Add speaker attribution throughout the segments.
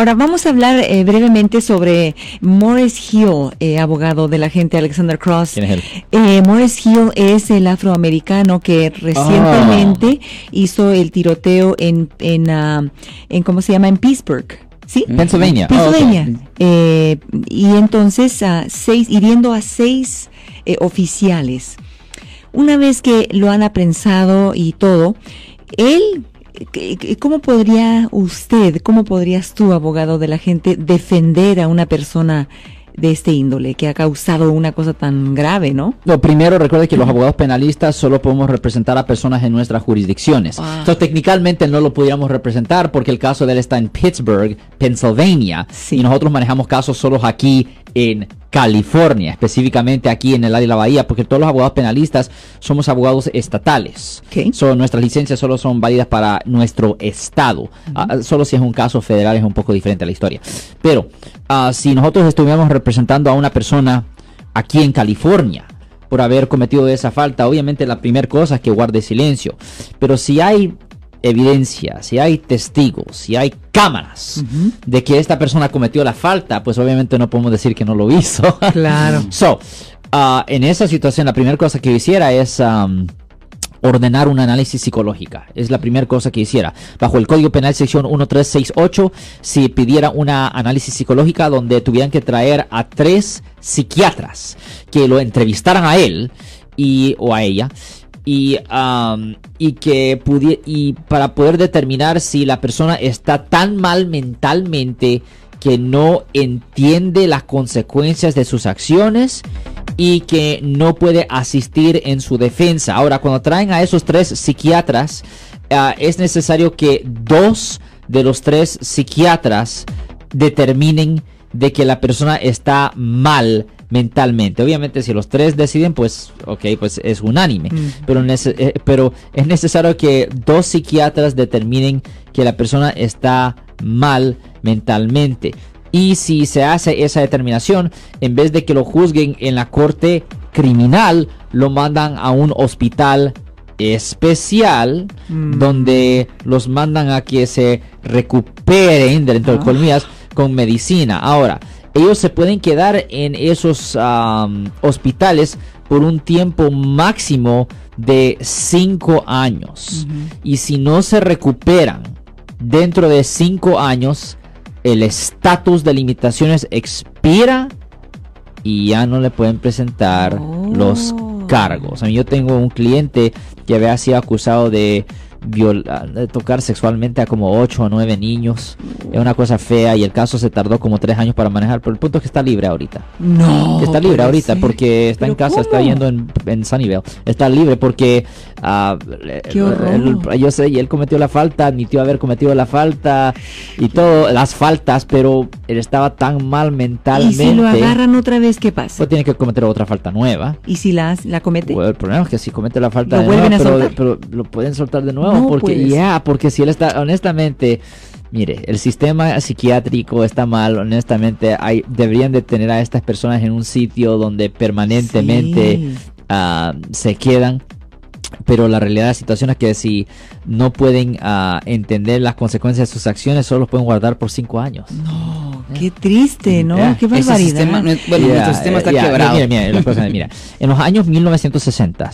Speaker 1: Ahora vamos a hablar eh, brevemente sobre Morris Hill, eh, abogado de la gente Alexander Cross.
Speaker 2: ¿Quién es él?
Speaker 1: Eh, Morris Hill es el afroamericano que recientemente hizo el tiroteo en, en, ah, en ¿cómo se llama? En Pittsburgh. ¿Sí?
Speaker 2: Pennsylvania.
Speaker 1: Pennsylvania.
Speaker 2: Oh,
Speaker 1: y entonces a seis, hiriendo a seis oficiales. Una vez que lo han aprensado y todo, él, ¿qué- qué- ¿cómo podría usted, cómo podrías tú, abogado de la gente, defender a una persona de este índole que ha causado una cosa tan grave, ¿no?
Speaker 2: Lo primero, recuerde que los abogados penalistas solo podemos representar a personas en nuestras jurisdicciones.
Speaker 1: Ah.
Speaker 2: Entonces, técnicamente no lo pudiéramos representar porque el caso de él está en Pittsburgh, Pennsylvania.
Speaker 1: Sí.
Speaker 2: Y nosotros manejamos casos solos aquí en California, específicamente aquí en el área de la Bahía, porque todos los abogados penalistas somos abogados estatales.
Speaker 1: Ok.
Speaker 2: So, nuestras licencias solo son válidas para nuestro estado. Ah, solo si es un caso federal es un poco diferente la historia. Pero ah, si nosotros estuviéramos representando a una persona aquí en California por haber cometido esa falta, obviamente la primera cosa es que guarde silencio. Pero si hay evidencia, si hay testigos, si hay cámaras de que esta persona cometió la falta, pues obviamente no podemos decir que no lo hizo.
Speaker 1: Claro.
Speaker 2: So, ah, en esa situación, la primera cosa que yo hiciera es am, ordenar un análisis psicológica. Es la primera cosa que hiciera. Bajo el Código Penal sección 1368, si pidiera una análisis psicológica donde tuvieran que traer a tres psiquiatras que lo entrevistaran a él y o a ella y, am, y que y para poder determinar si la persona está tan mal mentalmente que no entiende las consecuencias de sus acciones y que no puede asistir en su defensa. Ahora, cuando traen a esos tres psiquiatras, ah, es necesario que dos de los tres psiquiatras determinen de que la persona está mal mentalmente. Obviamente, si los tres deciden, pues, ok, pues es unánime.
Speaker 1: Mm.
Speaker 2: Pero, eh, pero es necesario que dos psiquiatras determinen que la persona está mal mentalmente. Y si se hace esa determinación, en vez de que lo juzguen en la corte criminal, lo mandan a un hospital especial
Speaker 1: Mm.
Speaker 2: donde los mandan a que se recuperen dentro de
Speaker 1: Ah.
Speaker 2: colmillas con medicina. Ahora, ellos se pueden quedar en esos am, hospitales por un tiempo máximo de 5 años. Y si no se recuperan dentro de 5 años, el estatus de limitaciones expira y ya no le pueden presentar
Speaker 1: Oh.
Speaker 2: los cargos. A mí yo tengo un cliente que había sido acusado de, viola- de tocar sexualmente a como 8 o 9 niños. Es una cosa fea y el caso se tardó como 3 años para manejar, pero el punto es que está libre ahorita.
Speaker 1: No.
Speaker 2: Está libre ahorita
Speaker 1: ser.
Speaker 2: porque está en
Speaker 1: ¿Pero
Speaker 2: casa, está yendo en, en Sunnyvale. Está libre porque ah,
Speaker 1: Qué horror.
Speaker 2: él- yo sé, y él cometió la falta, admitió haber cometido la falta y todo, las faltas, pero él estaba tan mal
Speaker 1: Y
Speaker 2: mentalmente.
Speaker 1: si lo agarran otra vez, ¿qué pasa?
Speaker 2: pues tiene que cometer otra falta nueva.
Speaker 1: ¿Y si la, la comete?
Speaker 2: Bueno, el problema es que si comete la falta
Speaker 1: ¿Lo
Speaker 2: de
Speaker 1: vuelven
Speaker 2: nuevo,
Speaker 1: a
Speaker 2: pero lo pueden soltar de nuevo
Speaker 1: No
Speaker 2: porque
Speaker 1: puede
Speaker 2: ya, porque si él está honestamente, mire, el sistema psiquiátrico está mal, honestamente, hay deberían de tener a estas personas en un sitio donde permanentemente
Speaker 1: Sí.
Speaker 2: ah, se quedan. Pero la realidad de la situación es que si no pueden ah, entender las consecuencias de sus acciones, solo los pueden guardar por cinco años.
Speaker 1: No, qué triste, ¿no? Qué
Speaker 3: Ese
Speaker 1: barbaridad.
Speaker 3: sistema bueno,
Speaker 2: Ya,
Speaker 3: nuestro sistema está quebrado.
Speaker 2: Mira, mira, la cosa, mira. En los años 1960,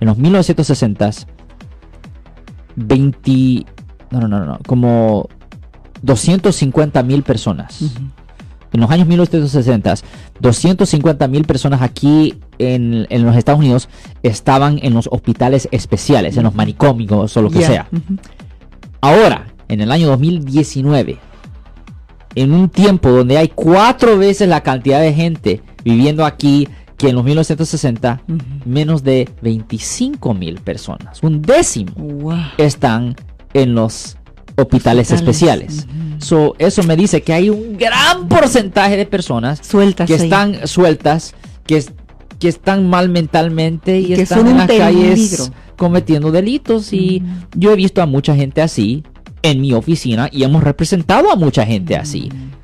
Speaker 2: en los 1960, 20, no, no, no, no, como 250 mil personas. En los años 1960, 250 mil personas aquí en, en los Estados Unidos estaban en los hospitales especiales, en los manicomios o lo que sea. Ahora, en el año 2019, en un tiempo donde hay cuatro veces la cantidad de gente viviendo aquí que en los 1960,
Speaker 1: Ujú.
Speaker 2: menos de 25 mil personas, un décimo,
Speaker 1: Wow.
Speaker 2: están en los
Speaker 1: Hospitales.
Speaker 2: hospitales especiales.
Speaker 1: Ujú.
Speaker 2: So, eso me dice que hay un gran porcentaje de personas
Speaker 1: Sueltas
Speaker 2: que
Speaker 1: ahí.
Speaker 2: están sueltas, que, que están mal mentalmente y,
Speaker 1: Y que
Speaker 2: están
Speaker 1: son
Speaker 2: en las calles
Speaker 1: peligro.
Speaker 2: cometiendo delitos. Y yo he visto a mucha gente así en mi oficina y hemos representado a mucha gente así